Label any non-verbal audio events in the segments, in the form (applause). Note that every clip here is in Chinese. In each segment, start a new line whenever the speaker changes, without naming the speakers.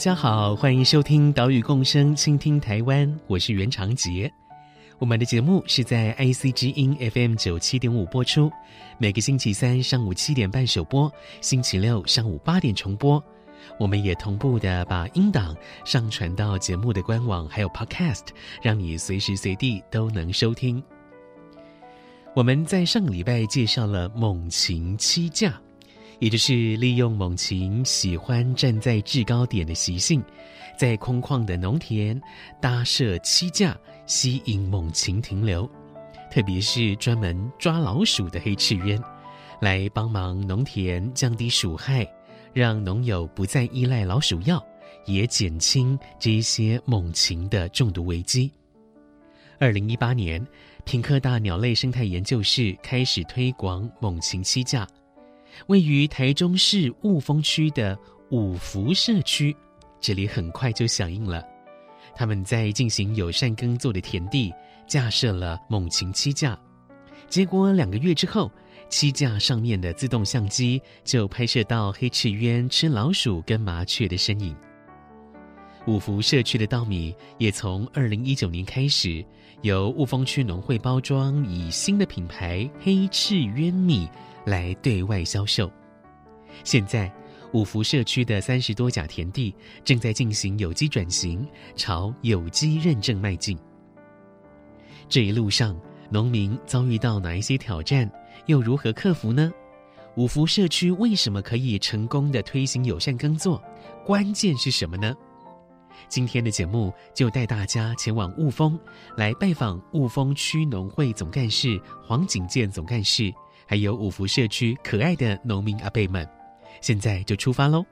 大家好，欢迎收听《岛屿共生，倾听台湾》，我是袁长杰。我们的节目是在 IC 之音 FM 九七点五播出，每个星期三上午七点半首播，星期六上午八点重播。我们也同步的把音档上传到节目的官网，还有 Podcast，让你随时随地都能收听。我们在上个礼拜介绍了猛禽七架。也就是利用猛禽喜欢站在制高点的习性，在空旷的农田搭设栖架，吸引猛禽停留。特别是专门抓老鼠的黑翅鸢，来帮忙农田降低鼠害，让农友不再依赖老鼠药，也减轻这一些猛禽的中毒危机。二零一八年，屏科大鸟类生态研究室开始推广猛禽栖架。位于台中市雾峰区的五福社区，这里很快就响应了。他们在进行友善耕作的田地架设了猛禽栖架，结果两个月之后，栖架上面的自动相机就拍摄到黑翅鸢吃老鼠跟麻雀的身影。五福社区的稻米也从二零一九年开始由雾峰区农会包装，以新的品牌黑翅鸢米。来对外销售。现在，五福社区的三十多甲田地正在进行有机转型，朝有机认证迈进。这一路上，农民遭遇到哪一些挑战，又如何克服呢？五福社区为什么可以成功的推行友善耕作？关键是什么呢？今天的节目就带大家前往雾峰，来拜访雾峰区农会总干事黄景健总干事。还有五福社区可爱的农民阿伯们，现在就出发喽！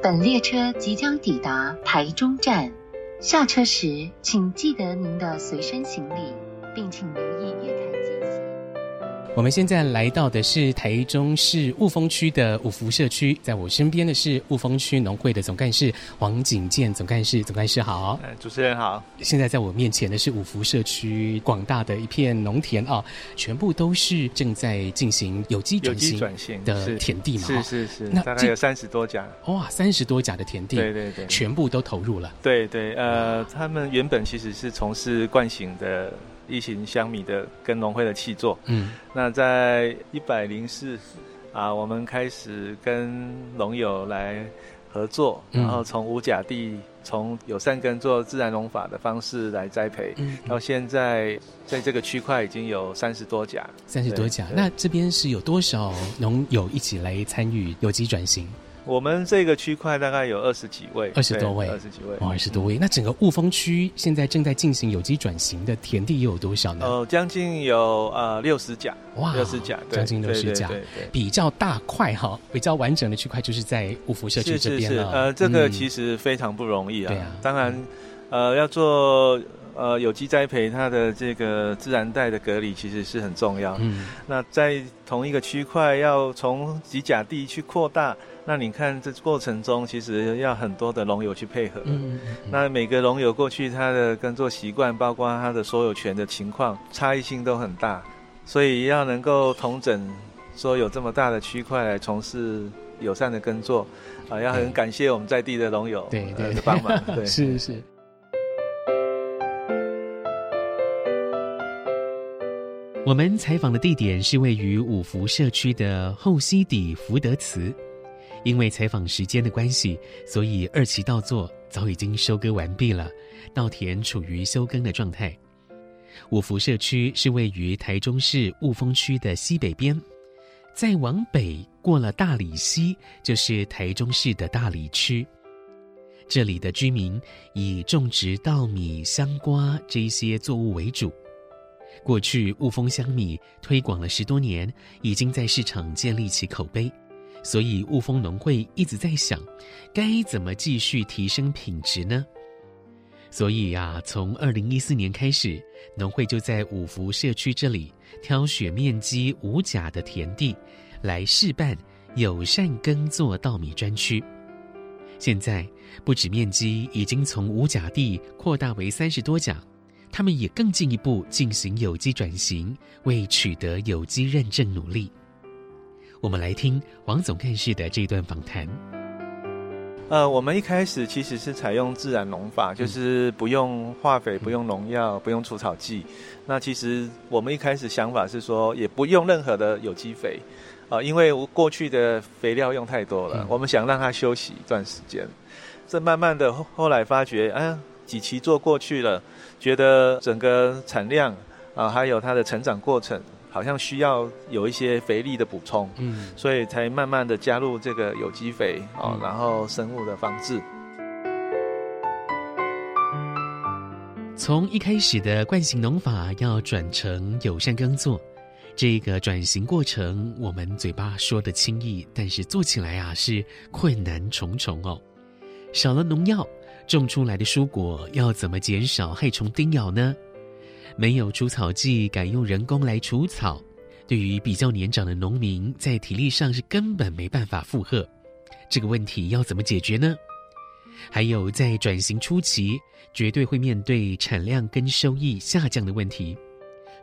本列车即将抵达台中站，下车时请记得您的随身行李，并请留意月台。
我们现在来到的是台中市雾峰区的五福社区，在我身边的是雾峰区农会的总干事黄景健总干事，总干事好。
主持人好。
现在在我面前的是五福社区广大的一片农田啊，全部都是正在进行有机转型的田地嘛？
是是是，那大概有三十多家。
哇，三十多家的田地，
对对对，
全部都投入了。
对对，呃，他们原本其实是从事惯性的。一型香米的跟农会的契作，嗯，那在一百零四啊，我们开始跟农友来合作，嗯、然后从无甲地，从友善耕作、自然农法的方式来栽培，嗯，到现在在这个区块已经有三十多家，
三十多家。那这边是有多少农友一起来参与有机转型？
我们这个区块大概有二十几位，
二十多位，
二十几位，
哦，二十多位。那整个雾峰区现在正在进行有机转型的田地又有多少呢？
哦，将近有呃六十甲，
哇，
六十甲，
将近六十甲，比较大块哈，比较完整的区块就是在雾福社区这边了。是是是，
呃，这个其实非常不容易啊。
对啊，
当然，呃，要做呃有机栽培，它的这个自然带的隔离其实是很重要。嗯，那在同一个区块要从几甲地去扩大。那你看，这过程中其实要很多的农友去配合。嗯，嗯，那每个农友过去他的耕作习惯，包括他的所有权的情况，差异性都很大，所以要能够统整，说有这么大的区块来从事友善的耕作，啊，要很感谢我们在地的农友对对的帮忙。对，
是 (laughs) 是。我们采访的地点是位于五福社区的后溪底福德祠。因为采访时间的关系，所以二期稻作早已经收割完毕了，稻田处于休耕的状态。五福社区是位于台中市雾峰区的西北边，再往北过了大里溪，就是台中市的大里区。这里的居民以种植稻米、香瓜这一些作物为主，过去雾峰香米推广了十多年，已经在市场建立起口碑，所以雾峰农会一直在想，该怎么继续提升品质呢？所以呀，从二零一四年开始，农会就在五福社区这里挑选面积无甲的田地，来试办友善耕作稻米专区。现在不止面积已经从无甲地扩大为三十多甲，他们也更进一步进行有机转型，为取得有机认证努力。我们来听王总干事的这段访谈。
呃，我们一开始其实是采用自然农法，就是不用化肥、不用农药、不用除草剂。那其实我们一开始想法是说，也不用任何的有机肥，啊、呃，因为过去的肥料用太多了，我们想让它休息一段时间。这慢慢的后后来发觉，啊，几期做过去了，觉得整个产量啊、呃，还有它的成长过程。好像需要有一些肥力的补充，嗯，所以才慢慢的加入这个有机肥哦，然后生物的防治。
从一开始的惯性农法要转成友善耕作，这个转型过程，我们嘴巴说的轻易，但是做起来啊是困难重重哦。少了农药，种出来的蔬果要怎么减少害虫叮咬呢？没有除草剂，改用人工来除草，对于比较年长的农民，在体力上是根本没办法负荷。这个问题要怎么解决呢？还有在转型初期，绝对会面对产量跟收益下降的问题。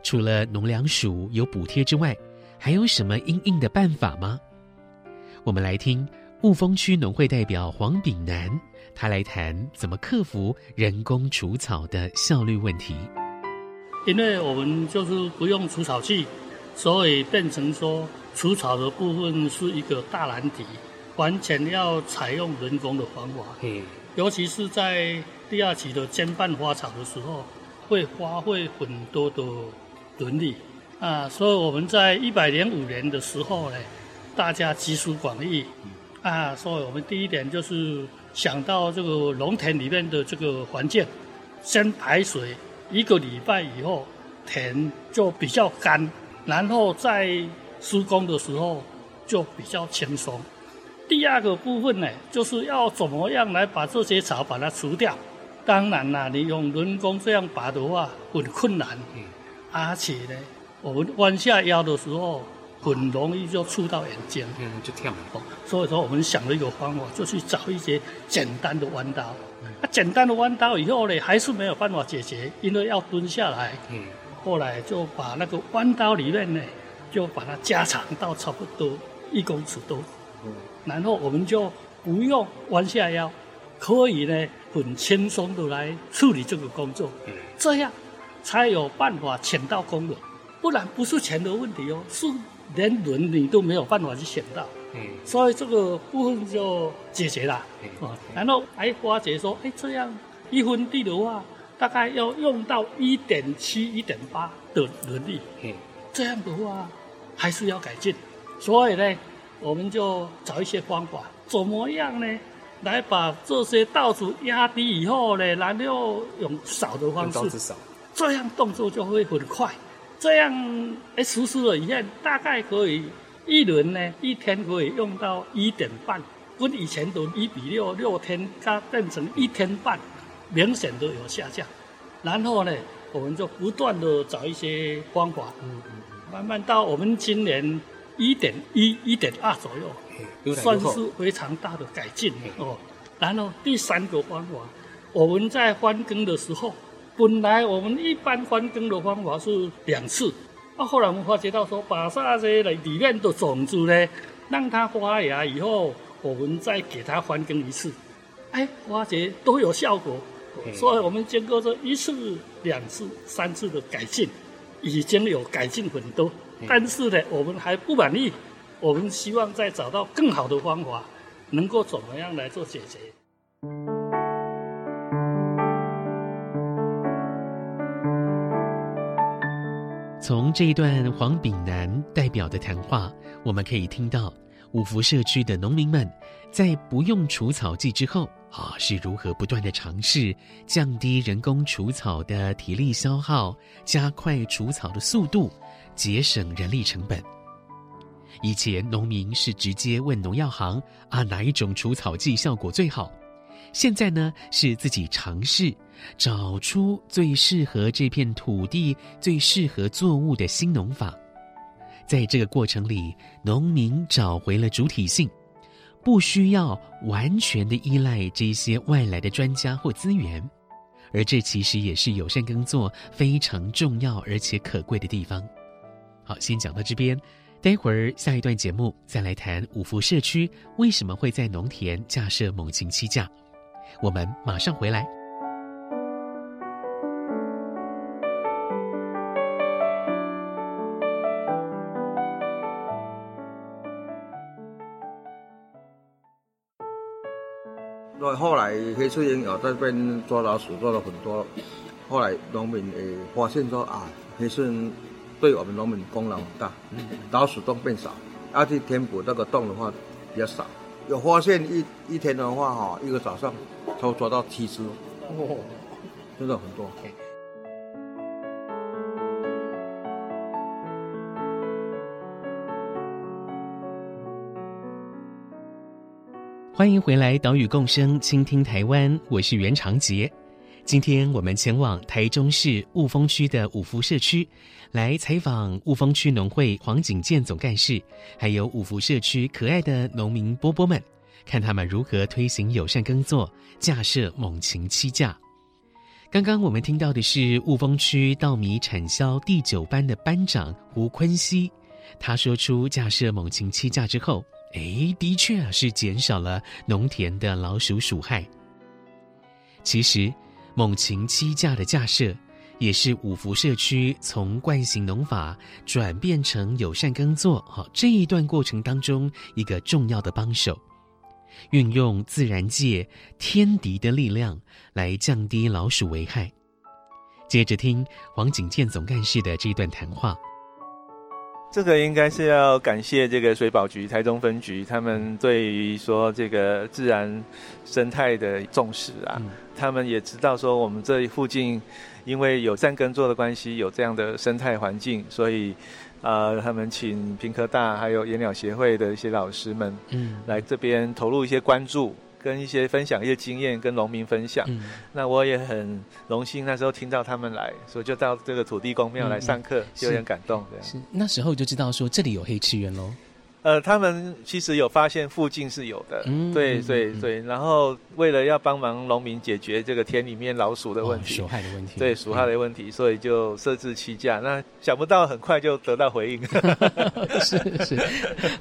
除了农粮署有补贴之外，还有什么因应的办法吗？我们来听雾峰区农会代表黄炳南，他来谈怎么克服人工除草的效率问题。
因为我们就是不用除草剂，所以变成说除草的部分是一个大难题，完全要采用人工的方法。嗯，尤其是在第二期的间半花草的时候，会花费很多的人力啊。所以我们在一百零五年的时候呢，大家集思广益啊，所以我们第一点就是想到这个农田里面的这个环境，先排水。一个礼拜以后，田就比较干，然后在施工的时候就比较轻松。第二个部分呢，就是要怎么样来把这些草把它除掉。当然啦，你用人工这样拔的话很困难，而且呢，我们弯下腰的时候很容易就触到眼睛，嗯，就跳很高。所以说，我们想了一个方法，就去找一些简单的弯刀。啊，简单的弯刀以后呢，还是没有办法解决，因为要蹲下来。嗯。后来就把那个弯刀里面呢，就把它加长到差不多一公尺多。嗯。然后我们就不用弯下腰，可以呢很轻松的来处理这个工作。嗯。这样才有办法请到工人，不然不是钱的问题哦，是连轮你都没有办法去请到。嗯，所以这个部分就解决了，嗯，然后还发觉说，哎，这样一分地的话，大概要用到一点七、一点八的轮力，嗯，这样的话还是要改进，所以呢，我们就找一些方法，怎么样呢，来把这些稻子压低以后呢，然后用扫的方式，这样动作就会很快，这样哎实施了以后，大概可以。一轮呢，一天可以用到一点半，跟以前的一比六，六天它变成一天半，明显都有下降。然后呢，我们就不断的找一些方法，慢慢到我们今年一点一、一点二左右，算是非常大的改进哦。然后第三个方法，我们在翻耕的时候，本来我们一般翻耕的方法是两次。啊，后来我们发觉到说，把那些里面的种子呢，让它发芽以后，我们再给它翻耕一次，哎，发觉都有效果。所以我们经过这一次、两次、三次的改进，已经有改进很多。但是呢，我们还不满意，我们希望再找到更好的方法，能够怎么样来做解决。
从这一段黄炳南代表的谈话，我们可以听到，五福社区的农民们在不用除草剂之后，啊，是如何不断的尝试降低人工除草的体力消耗，加快除草的速度，节省人力成本。以前农民是直接问农药行啊，哪一种除草剂效果最好？现在呢，是自己尝试找出最适合这片土地、最适合作物的新农法。在这个过程里，农民找回了主体性，不需要完全的依赖这些外来的专家或资源，而这其实也是友善耕作非常重要而且可贵的地方。好，先讲到这边，待会儿下一段节目再来谈五福社区为什么会在农田架设猛禽栖架。我们马上回
来。黑翅鹰有在这边抓老鼠，抓了很多。后来农民也发现说啊，黑翅鹰对我们农民功劳很大，老鼠洞变少，要去填补这个洞的话比较少。有发现一一天的话哈，一个早上都抓到七只，哦，真的很多。
欢迎回来，岛屿共生，倾听台湾，我是袁长杰。今天我们前往台中市雾峰区的五福社区，来采访雾峰区农会黄景健总干事，还有五福社区可爱的农民波波们，看他们如何推行友善耕作，架设猛禽栖架。刚刚我们听到的是雾峰区稻米产销第九班的班长胡坤熙，他说出架设猛禽栖架之后。哎，的确啊，是减少了农田的老鼠鼠害。其实，猛禽栖架的架设，也是五福社区从惯性农法转变成友善耕作，哈，这一段过程当中一个重要的帮手，运用自然界天敌的力量来降低老鼠危害。接着听黄景健总干事的这段谈话。
这个应该是要感谢这个水保局台中分局，他们对于说这个自然生态的重视啊，嗯、他们也知道说我们这附近因为有善耕作的关系，有这样的生态环境，所以呃，他们请平科大还有野鸟协会的一些老师们，嗯，来这边投入一些关注。跟一些分享一些经验，跟农民分享。嗯、那我也很荣幸，那时候听到他们来，所以就到这个土地公庙来上课，嗯、就有点感动。对，
是那时候就知道说这里有黑吃圆喽。
呃，他们其实有发现附近是有的，嗯、对对对。然后为了要帮忙农民解决这个田里面老鼠的问题，
鼠害的问题，
对鼠害的问题，嗯、所以就设置栖架。那想不到很快就得到回应。(laughs)
是是，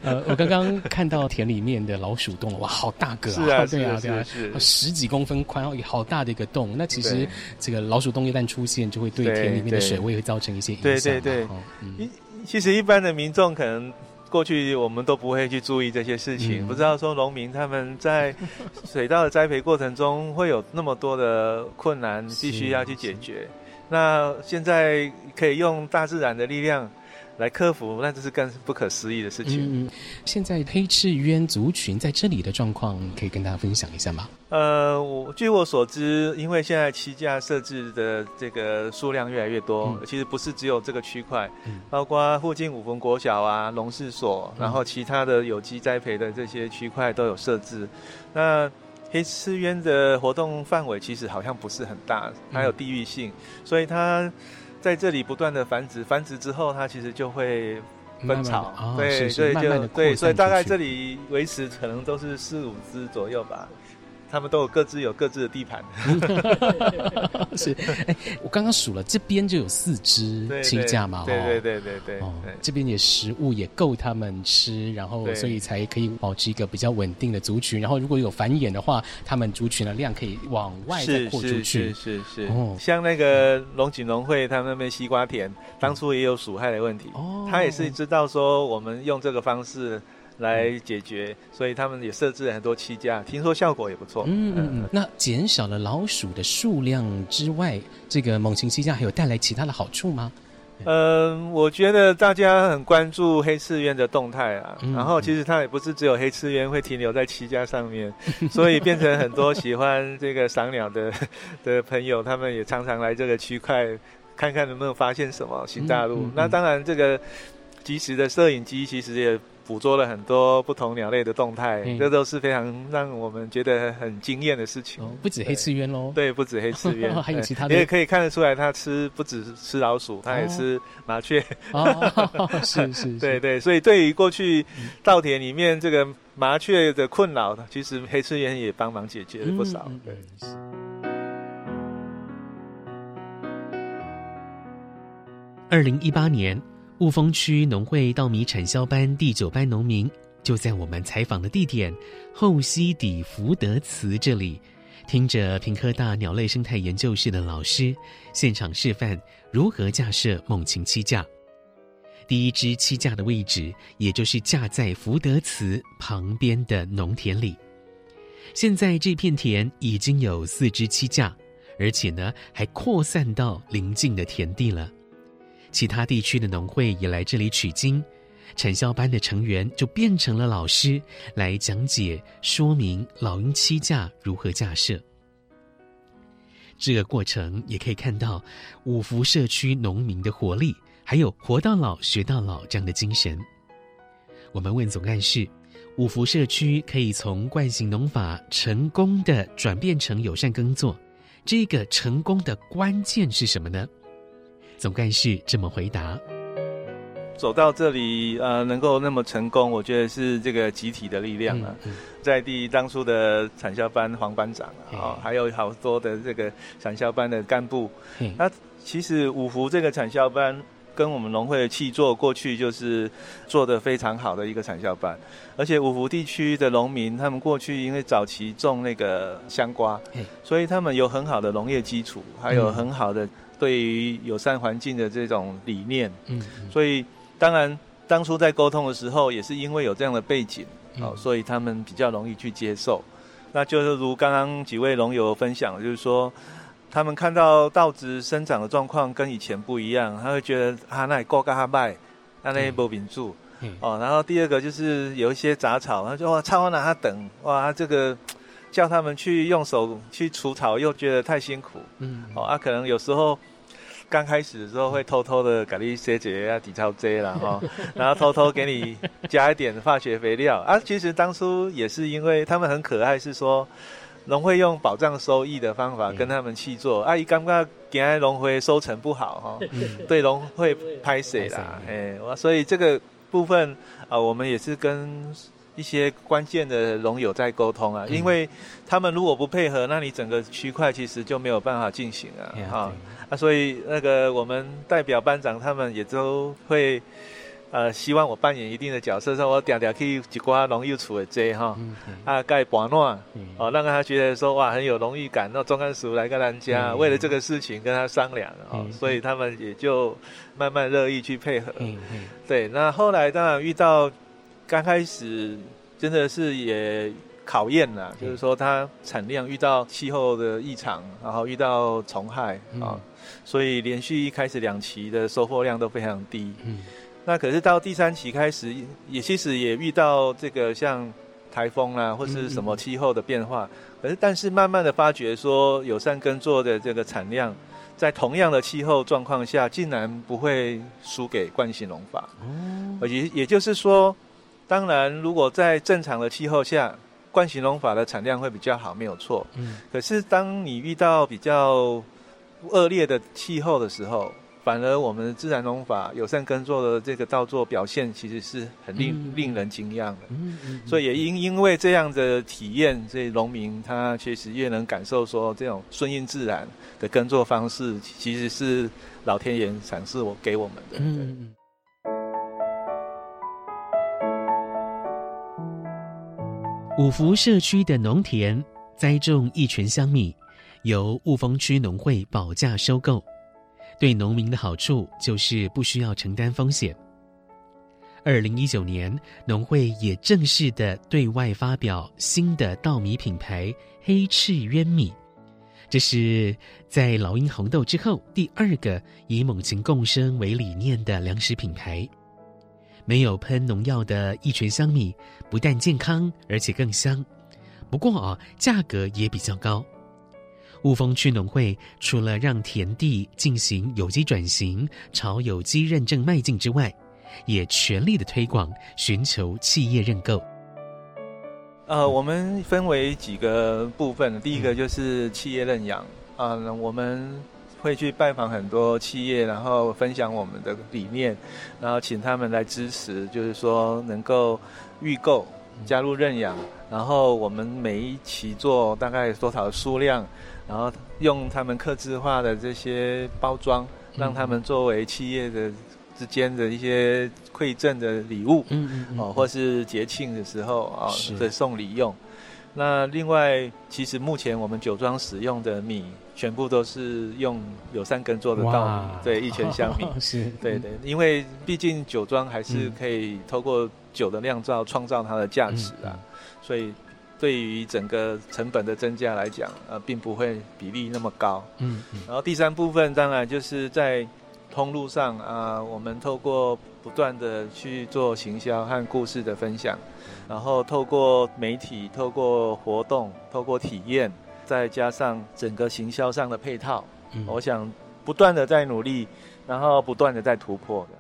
呃，我刚刚看到田里面的老鼠洞，哇，好大个啊！
是啊，(laughs)
对啊，对啊，是十几公分宽，好大的一个洞。那其实这个老鼠洞一旦出现，就会对田里面的水位会造成一些影响。
对对对，嗯，其实一般的民众可能。过去我们都不会去注意这些事情，嗯、不知道说农民他们在水稻的栽培过程中会有那么多的困难，必须要去解决。那现在可以用大自然的力量。来克服，那这是更不可思议的事情。
嗯，现在黑翅鸢族群在这里的状况，可以跟大家分享一下吗？
呃，我据我所知，因为现在栖架设置的这个数量越来越多，嗯、其实不是只有这个区块，嗯、包括附近五峰国小啊、农试所，然后其他的有机栽培的这些区块都有设置。嗯、那黑翅鸢的活动范围其实好像不是很大，它有地域性，嗯、所以它。在这里不断的繁殖，繁殖之后它其实就会分巢，对，所以就对，所以大概这里维持可能都是四五只左右吧。他们都有各自有各自的地盘，(laughs)
是。哎，我刚刚数了，这边就有四只七架嘛，
对对对对对，
哦，这边也食物也够他们吃，然后所以才可以保持一个比较稳定的族群。然后如果有繁衍的话，他们族群的量可以往外再扩出去，
是是是。哦，像那个龙井农会，他们那边西瓜田当初也有鼠害的问题，哦，他也是知道说我们用这个方式。来解决，所以他们也设置了很多栖架，听说效果也不错。嗯嗯嗯。
那减少了老鼠的数量之外，这个猛禽栖架还有带来其他的好处吗？
嗯，我觉得大家很关注黑刺鸢的动态啊，嗯、然后其实它也不是只有黑刺鸢会停留在栖家上面，所以变成很多喜欢这个赏鸟的的朋友，他们也常常来这个区块看看能不能发现什么新大陆。嗯嗯、那当然，这个即时的摄影机其实也。捕捉了很多不同鸟类的动态，嗯、这都是非常让我们觉得很惊艳的事情。
哦、不止黑刺鸢喽，
对，不止黑刺鸢，(laughs)
还有其他的。
你也可以看得出来，它吃不止吃老鼠，它也吃麻雀。
哦，(laughs) 是是，是，
对对。所以对于过去稻田里面这个麻雀的困扰，其实黑刺鸢也帮忙解决了不少。嗯、对。
二零一八年。雾峰区农会稻米产销班第九班农民就在我们采访的地点后溪底福德祠这里，听着屏科大鸟类生态研究室的老师现场示范如何架设猛禽栖架。第一只栖架的位置，也就是架在福德祠旁边的农田里。现在这片田已经有四只栖架，而且呢还扩散到邻近的田地了。其他地区的农会也来这里取经，产销班的成员就变成了老师，来讲解说明老鹰栖架如何架设。这个过程也可以看到五福社区农民的活力，还有活到老学到老这样的精神。我们问总干事，五福社区可以从惯性农法成功的转变成友善耕作，这个成功的关键是什么呢？总干事这么回答：“
走到这里，呃，能够那么成功，我觉得是这个集体的力量啊。嗯嗯、在地当初的产销班黄班长啊，哦、还有好多的这个产销班的干部。那、嗯、其实五福这个产销班跟我们农会的契作，过去就是做的非常好的一个产销班。而且五福地区的农民，他们过去因为早期种那个香瓜，嗯、所以他们有很好的农业基础，还有很好的。”对于友善环境的这种理念，嗯，所以当然当初在沟通的时候，也是因为有这样的背景，哦，所以他们比较容易去接受。那就是如刚刚几位农友分享，就是说他们看到稻子生长的状况跟以前不一样，他会觉得啊，那够干哈卖，那那波饼住，哦，然后第二个就是有一些杂草，他说哇，超哪他等哇，这个。叫他们去用手去除草，又觉得太辛苦。嗯，哦，啊，可能有时候刚开始的时候会偷偷的给你设计啊底超 J 啦，哈，(laughs) 然后偷偷给你加一点化学肥料啊。其实当初也是因为他们很可爱，是说农会用保障收益的方法跟他们去做。阿姨刚刚给农会收成不好，哈，(laughs) 对农会拍水啦，哎，所以这个部分啊，我们也是跟。一些关键的龙友在沟通啊，因为他们如果不配合，那你整个区块其实就没有办法进行啊，啊，啊，所以那个我们代表班长他们也都会，呃，希望我扮演一定的角色，说我点点去一挂农友处的这哈，啊，盖保暖，哦，让他觉得说哇很有荣誉感，那中干叔来跟咱家，为了这个事情跟他商量啊，所以他们也就慢慢乐意去配合，对，那后来当然遇到。刚开始真的是也考验了，就是说它产量遇到气候的异常，然后遇到虫害啊，所以连续一开始两期的收获量都非常低。嗯，那可是到第三期开始，也其实也遇到这个像台风啊，或是什么气候的变化。可是但是慢慢的发觉说，友善耕作的这个产量，在同样的气候状况下，竟然不会输给惯性农法。哦，而且也就是说。当然，如果在正常的气候下，冠型农法的产量会比较好，没有错。嗯。可是，当你遇到比较恶劣的气候的时候，反而我们自然农法友善耕作的这个稻作表现，其实是很令、嗯、令人惊讶的。嗯，嗯，嗯。所以也因因为这样的体验，所以农民他确实越能感受说，这种顺应自然的耕作方式，其实是老天爷赏赐我给我们的。嗯。
五福社区的农田栽种一泉香米，由雾峰区农会保价收购。对农民的好处就是不需要承担风险。二零一九年，农会也正式的对外发表新的稻米品牌黑赤鸢米，这是在老鹰红豆之后第二个以猛禽共生为理念的粮食品牌。没有喷农药的益全香米，不但健康，而且更香。不过啊，价格也比较高。雾峰区农会除了让田地进行有机转型，朝有机认证迈进之外，也全力的推广，寻求企业认购。
呃，我们分为几个部分，第一个就是企业认养啊，呃，我们会去拜访很多企业，然后分享我们的理念，然后请他们来支持，就是说能够预购加入认养，然后我们每一期做大概多少数量，然后用他们刻制化的这些包装，让他们作为企业的。之间的一些馈赠的礼物，嗯嗯，嗯哦，或是节庆的时候啊，再、哦、送礼用。那另外，其实目前我们酒庄使用的米，全部都是用友善耕作的稻米，对，一全香米，(laughs) 是，对对，因为毕竟酒庄还是可以透过酒的酿造创造它的价值啊，嗯、所以对于整个成本的增加来讲，呃，并不会比例那么高。嗯，嗯然后第三部分当然就是在。通路上啊，我们透过不断的去做行销和故事的分享，然后透过媒体、透过活动、透过体验，再加上整个行销上的配套，嗯、我想不断的在努力，然后不断的在突破的。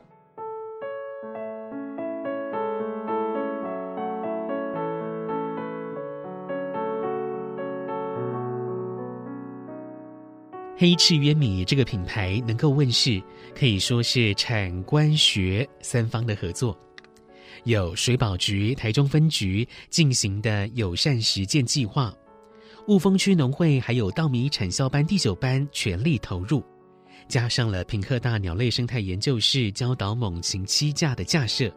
黑赤渊米这个品牌能够问世，可以说是产官学三方的合作，有水保局台中分局进行的友善实践计划，雾峰区农会还有稻米产销班第九班全力投入，加上了屏科大鸟类生态研究室教导猛禽栖架的架设，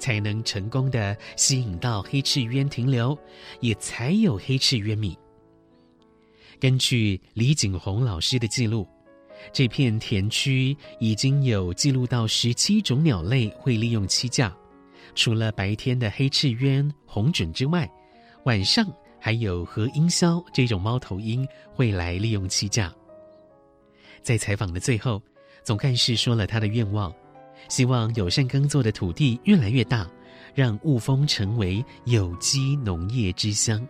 才能成功的吸引到黑赤渊停留，也才有黑赤渊米。根据李景洪老师的记录，这片田区已经有记录到十七种鸟类会利用栖架。除了白天的黑翅鸢、红隼之外，晚上还有和鹰鸮这种猫头鹰会来利用栖架。在采访的最后，总干事说了他的愿望，希望友善耕作的土地越来越大，让雾峰成为有机农业之乡。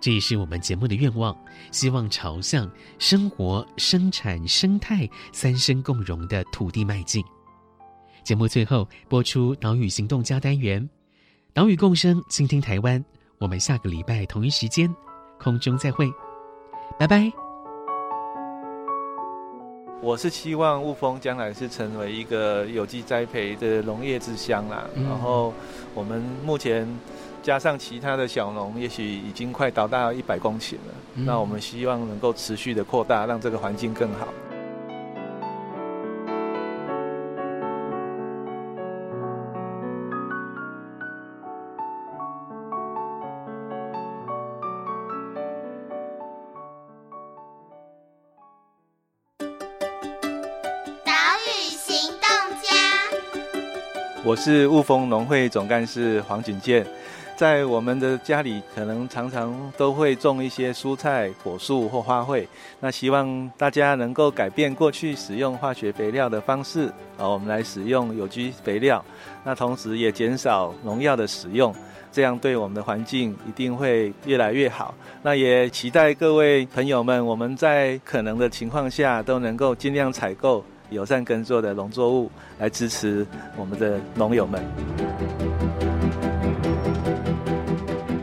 这也是我们节目的愿望，希望朝向生活、生产、生态三生共荣的土地迈进。节目最后播出岛屿行动家单元，岛屿共生，倾听台湾。我们下个礼拜同一时间空中再会，拜拜。
我是希望雾峰将来是成为一个有机栽培的农业之乡啦。嗯、然后我们目前。加上其他的小农，也许已经快达到一百公顷了。嗯。那我们希望能够持续的扩大，让这个环境更好。我是雾峰农会总干事黄锦健。在我们的家里，可能常常都会种一些蔬菜、果树或花卉。那希望大家能够改变过去使用化学肥料的方式，啊，我们来使用有机肥料。那同时也减少农药的使用，这样对我们的环境一定会越来越好。那也期待各位朋友们，我们在可能的情况下，都能够尽量采购友善耕作的农作物，来支持我们的农友们。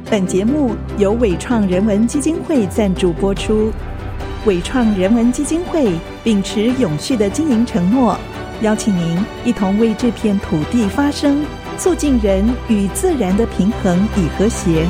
本节目由伟创人文基金会赞助播出。伟创人文基金会秉持永续的经营承诺，邀请您一同为这片土地发声，促进人与自然的平衡与和谐。